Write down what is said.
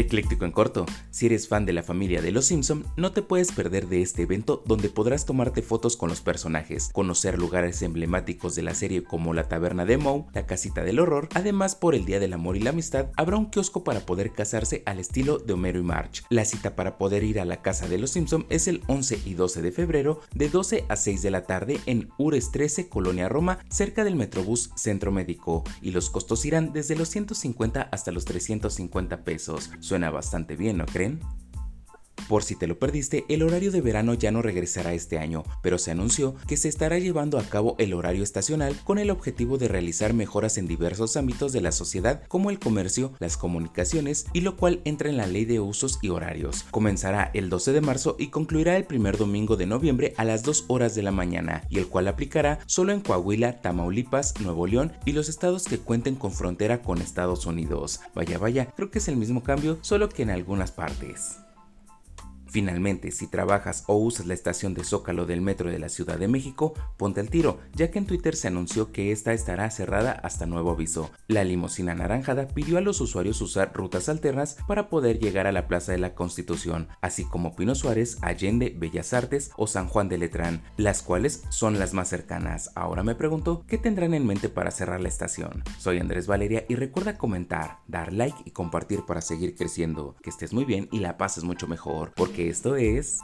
Ecléctico en corto, si eres fan de la familia de Los Simpson, no te puedes perder de este evento donde podrás tomarte fotos con los personajes, conocer lugares emblemáticos de la serie como la taberna de Moe, la casita del horror, además por el Día del Amor y la Amistad habrá un kiosco para poder casarse al estilo de Homero y March. La cita para poder ir a la casa de Los Simpson es el 11 y 12 de febrero de 12 a 6 de la tarde en Ures 13, Colonia Roma, cerca del Metrobús Centro Médico, y los costos irán desde los 150 hasta los 350 pesos. Suena bastante bien, ¿no creen? Por si te lo perdiste, el horario de verano ya no regresará este año, pero se anunció que se estará llevando a cabo el horario estacional con el objetivo de realizar mejoras en diversos ámbitos de la sociedad como el comercio, las comunicaciones y lo cual entra en la ley de usos y horarios. Comenzará el 12 de marzo y concluirá el primer domingo de noviembre a las 2 horas de la mañana y el cual aplicará solo en Coahuila, Tamaulipas, Nuevo León y los estados que cuenten con frontera con Estados Unidos. Vaya vaya, creo que es el mismo cambio, solo que en algunas partes. Finalmente, si trabajas o usas la estación de Zócalo del metro de la Ciudad de México, ponte al tiro, ya que en Twitter se anunció que esta estará cerrada hasta nuevo aviso. La limusina naranjada pidió a los usuarios usar rutas alternas para poder llegar a la Plaza de la Constitución, así como Pino Suárez, Allende, Bellas Artes o San Juan de Letrán, las cuales son las más cercanas. Ahora me pregunto, ¿qué tendrán en mente para cerrar la estación? Soy Andrés Valeria y recuerda comentar, dar like y compartir para seguir creciendo. Que estés muy bien y la pases mucho mejor, porque esto es...